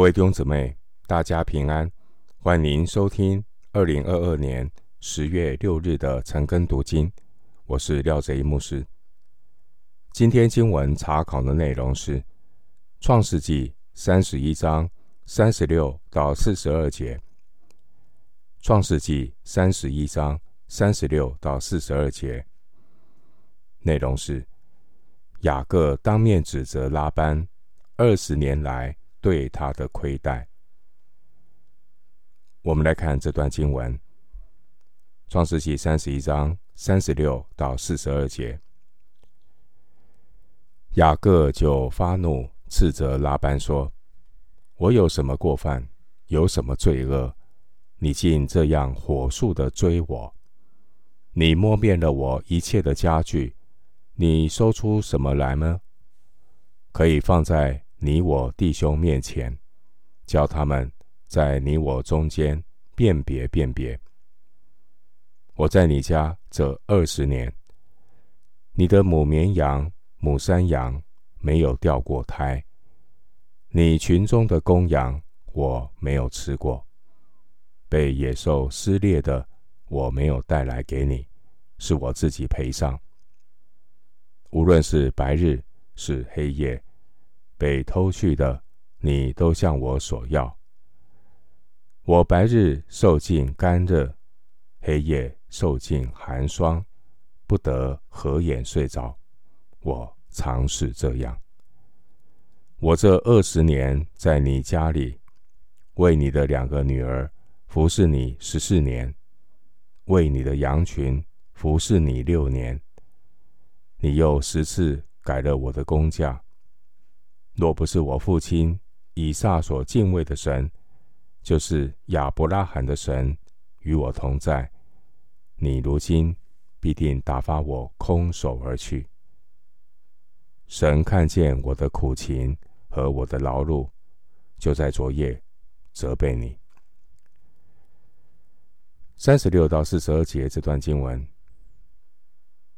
各位弟兄姊妹，大家平安，欢迎收听二零二二年十月六日的晨更读经。我是廖贼一牧师。今天经文查考的内容是《创世纪》三十一章三十六到四十二节，《创世纪》三十一章三十六到四十二节内容是雅各当面指责拉班二十年来。对他的亏待，我们来看这段经文，《创世记》三十一章三十六到四十二节。雅各就发怒，斥责拉班说：“我有什么过犯，有什么罪恶？你竟这样火速的追我？你摸遍了我一切的家具，你搜出什么来吗？可以放在。”你我弟兄面前，叫他们在你我中间辨别辨别。我在你家这二十年，你的母绵羊、母山羊没有掉过胎，你群中的公羊我没有吃过，被野兽撕裂的我没有带来给你，是我自己赔上。无论是白日是黑夜。被偷去的，你都向我索要。我白日受尽干热，黑夜受尽寒霜，不得合眼睡着。我常是这样。我这二十年在你家里，为你的两个女儿服侍你十四年，为你的羊群服侍你六年。你又十次改了我的工价。若不是我父亲以撒所敬畏的神，就是亚伯拉罕的神与我同在，你如今必定打发我空手而去。神看见我的苦情和我的劳碌，就在昨夜责备你。三十六到四十二节这段经文，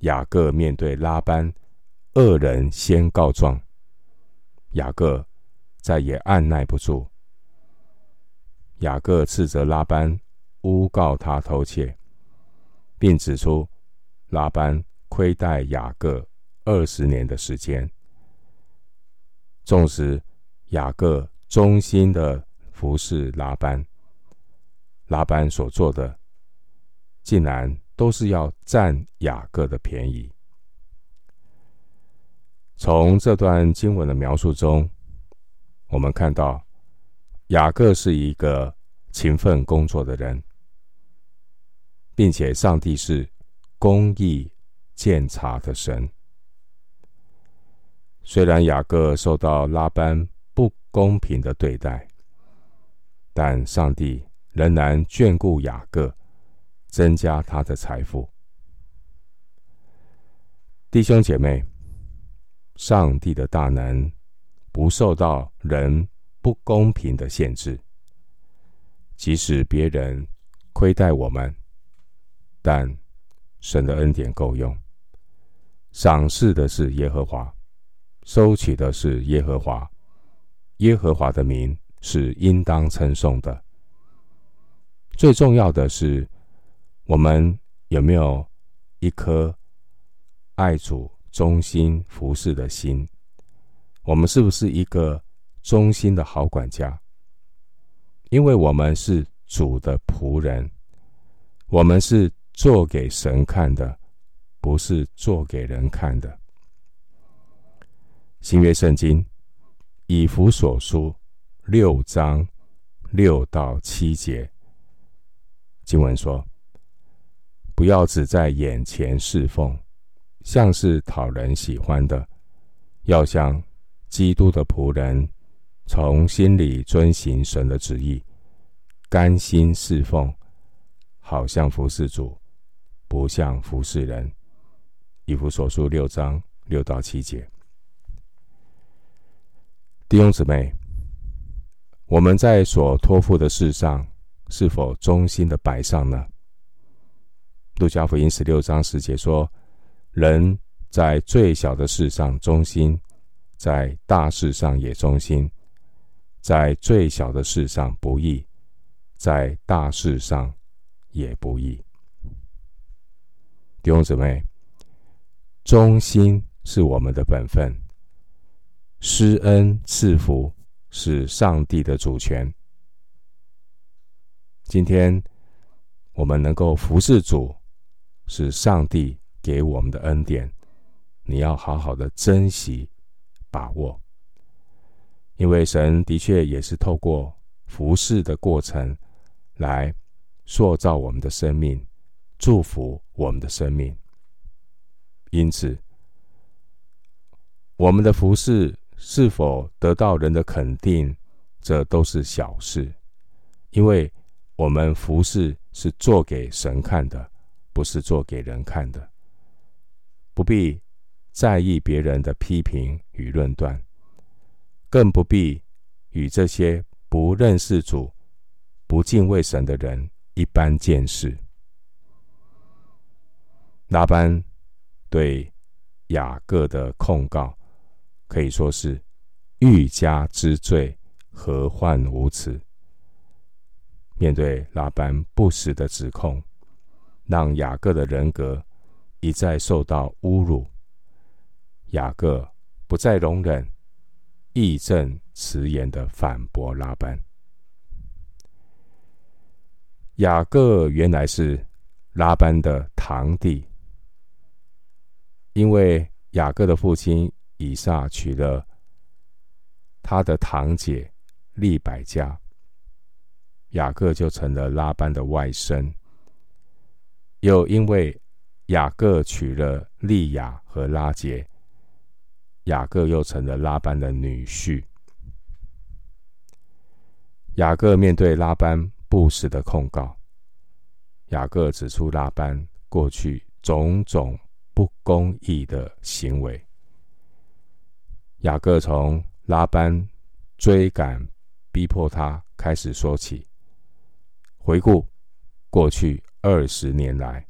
雅各面对拉班，恶人先告状。雅各再也按捺不住，雅各斥责拉班诬告他偷窃，并指出拉班亏待雅各二十年的时间。纵使雅各忠心的服侍拉班，拉班所做的竟然都是要占雅各的便宜。从这段经文的描述中，我们看到雅各是一个勤奋工作的人，并且上帝是公义鉴察的神。虽然雅各受到拉班不公平的对待，但上帝仍然眷顾雅各，增加他的财富。弟兄姐妹。上帝的大能不受到人不公平的限制，即使别人亏待我们，但神的恩典够用。赏赐的是耶和华，收取的是耶和华，耶和华的名是应当称颂的。最重要的是，我们有没有一颗爱主，忠心服侍的心，我们是不是一个忠心的好管家？因为我们是主的仆人，我们是做给神看的，不是做给人看的。新约圣经以弗所书六章六到七节经文说：“不要只在眼前侍奉。”像是讨人喜欢的，要像基督的仆人，从心里遵行神的旨意，甘心侍奉，好像服侍主，不像服侍人。以弗所书六章六到七节，弟兄姊妹，我们在所托付的事上，是否忠心的摆上呢？路加福音十六章十节说。人在最小的事上忠心，在大事上也忠心。在最小的事上不易，在大事上也不易。弟兄姊妹，忠心是我们的本分，施恩赐福是上帝的主权。今天我们能够服侍主，是上帝给我们的恩典，你要好好的珍惜、把握，因为神的确也是透过服侍的过程来塑造我们的生命。祝福我们的生命，因此，我们的服事是否得到人的肯定，这都是小事，因为我们服事是做给神看的，不是做给人看的，不必在意别人的批评与论断，更不必与这些不认识主、不敬畏神的人一般见识。拉班对雅各的控告可以说是欲加之罪，何患无辞？面对拉班不实的指控，让雅各的人格一再受到侮辱。雅各不再容忍，义正辞严的反驳拉班。雅各原来是拉班的堂弟。因为雅各的父亲以撒娶了他的堂姐利百加，雅各就成了拉班的外甥。又因为雅各娶了利亚和拉杰，雅各又成了拉班的女婿。雅各面对拉班不实的控告，雅各指出拉班过去种种。不公义的行为。雅各从拉班追赶、逼迫他开始说起，回顾过去二十年来，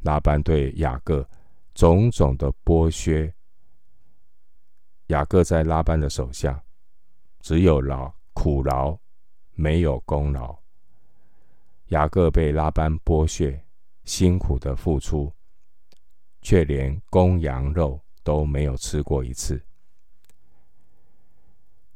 拉班对雅各种种的剥削。雅各在拉班的手下，只有劳苦劳，没有功劳。雅各被拉班剥削，辛苦的付出。却连公羊肉都没有吃过一次。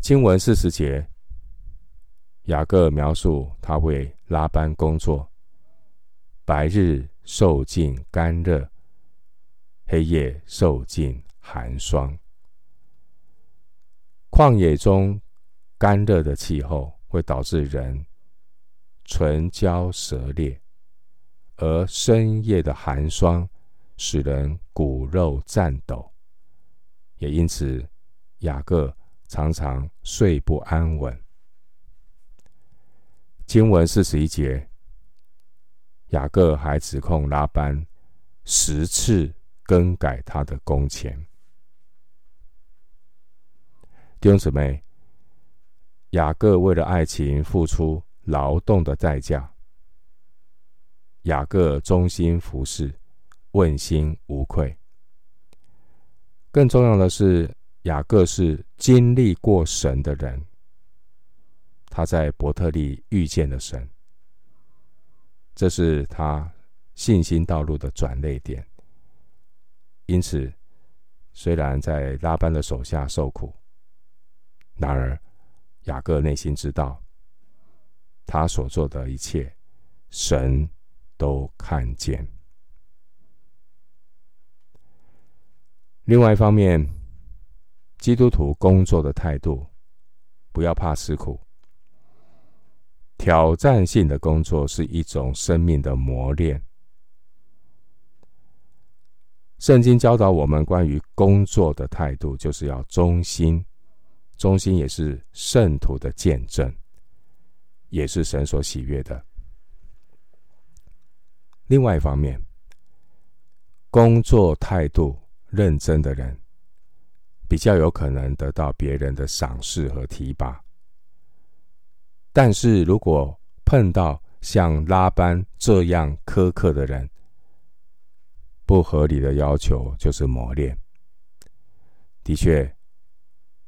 经文四十节，雅各描述他为拉班工作，白日受尽干热，黑夜受尽寒霜。旷野中干热的气候会导致人唇焦舌裂，而深夜的寒霜。使人骨肉颤抖，也因此雅各常常睡不安稳。经文四十一节，雅各还指控拉班十次更改他的工钱。弟兄姊妹，雅各为了爱情付出劳动的代价，雅各忠心服侍。问心无愧。更重要的是，雅各是经历过神的人。他在伯特利遇见了神，这是他信心道路的转捩点。因此，虽然在拉班的手下受苦，然而雅各内心知道，他所做的一切，神都看见。另外一方面，基督徒工作的态度，不要怕吃苦。挑战性的工作是一种生命的磨练。圣经教导我们关于工作的态度，就是要忠心。忠心也是圣徒的见证，也是神所喜悦的。另外一方面，工作态度。认真的人比较有可能得到别人的赏识和提拔，但是如果碰到像拉班这样苛刻的人，不合理的要求就是磨练。的确，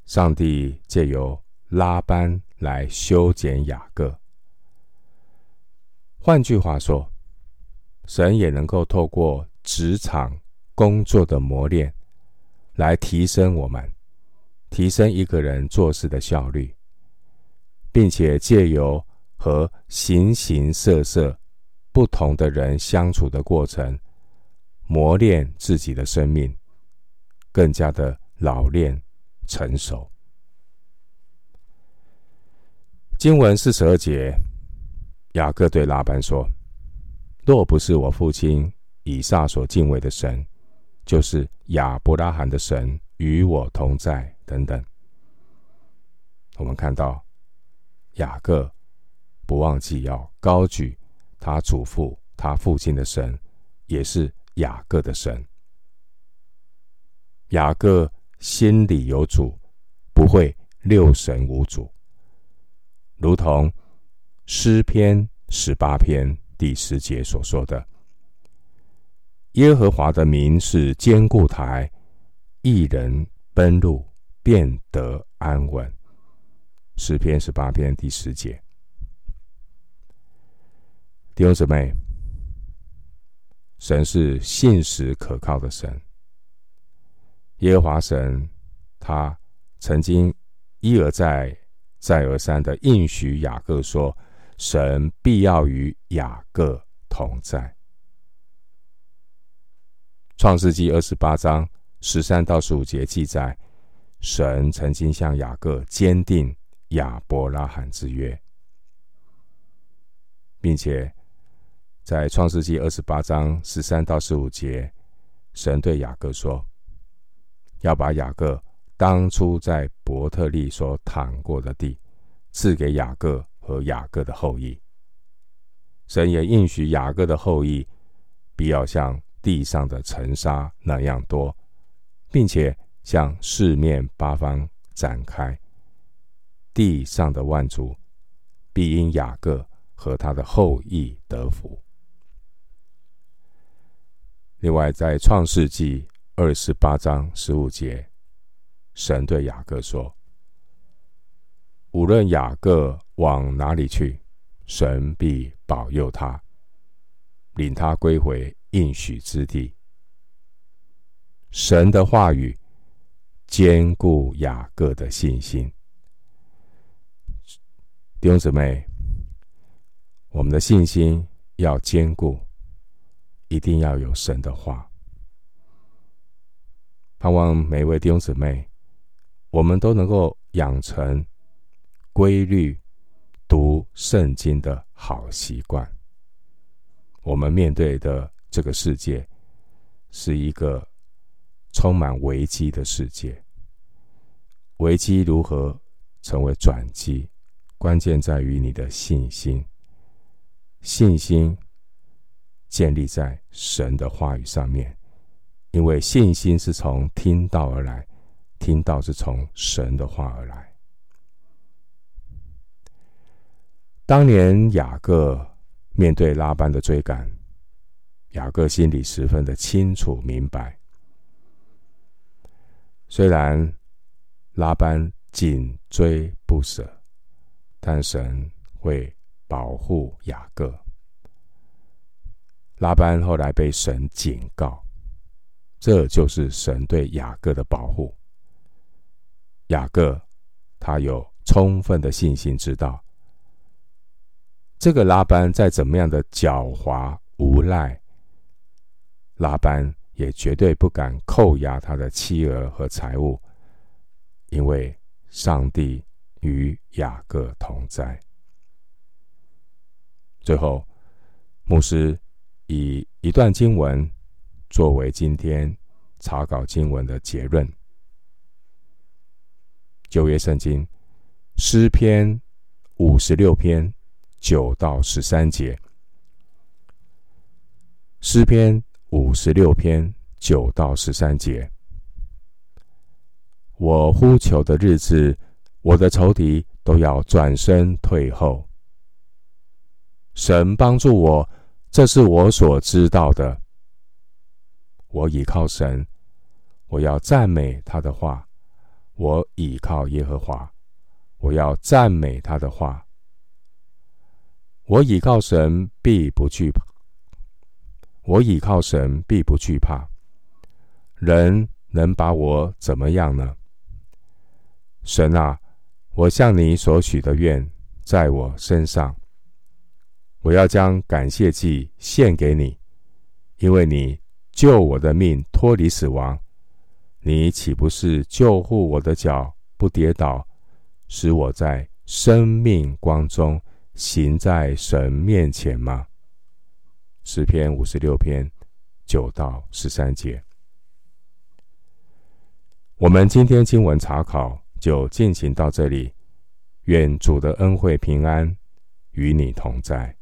上帝借由拉班来修剪雅各。换句话说，神也能够透过职场工作的磨练，来提升我们，提升一个人做事的效率，并且借由和形形色色不同的人相处的过程，磨练自己的生命，更加的老练成熟。经文四十二节，雅各对拉班说：“若不是我父亲以撒所敬畏的神，就是亚伯拉罕的神与我同在。”等等，我们看到雅各。不忘记要高举他祖父、他父亲的神，也是雅各的神。雅各心里有主，不会六神无主。如同诗篇十八篇第十节所说的：“耶和华的名是坚固台，一人奔入便得安稳。”诗篇十八篇第十节。弟兄姊妹，神是信实可靠的神。耶和华神，他曾经一而再、再而三的应许雅各说：“神必要与雅各同在。”创世纪二十八章十三到十五节记载，神曾经向雅各坚定亚伯拉罕之约，并且。在创世纪二十八章十三到十五节，神对雅各说：“要把雅各当初在伯特利所躺过的地赐给雅各和雅各的后裔。”神也应许雅各的后裔必要像地上的尘沙那样多，并且向四面八方展开，地上的万族必因雅各和他的后裔得福。另外，在创世纪二十八章十五节，神对雅各说：“无论雅各往哪里去，神必保佑他，领他归回应许之地。”神的话语坚固雅各的信心。弟兄姊妹，我们的信心要坚固。一定要有神的话，盼望每位弟兄姊妹，我们都能够养成规律读圣经的好习惯。我们面对的这个世界是一个充满危机的世界，危机如何成为转机？关键在于你的信心，信心。建立在神的话语上面，因为信心是从听到而来，听到是从神的话而来。当年雅各面对拉班的追赶，雅各心里十分的清楚明白，虽然拉班紧追不舍，但神会保护雅各。拉班后来被神警告，这就是神对雅各的保护。雅各他有充分的信心，知道这个拉班再怎么样的狡猾无赖，拉班也绝对不敢扣押他的妻儿和财物，因为上帝与雅各同在。最后，牧师。以一段经文作为今天查考经文的结论。旧约圣经诗篇五十六篇九到十三节。诗篇五十六篇九到十三节。我呼求的日子，我的仇敌都要转身退后。神帮助我。这是我所知道的。我倚靠神，我要赞美他的话。我倚靠耶和华，我要赞美他的话。我倚靠神，必不惧怕。我倚靠神，必不惧怕。人能把我怎么样呢？神啊，我向你所许的愿在我身上。我要将感谢祭献给你，因为你救我的命脱离死亡。你岂不是救护我的脚不跌倒，使我在生命光中行在神面前吗？诗篇五十六篇九到十三节。我们今天经文查考就进行到这里，愿主的恩惠平安与你同在。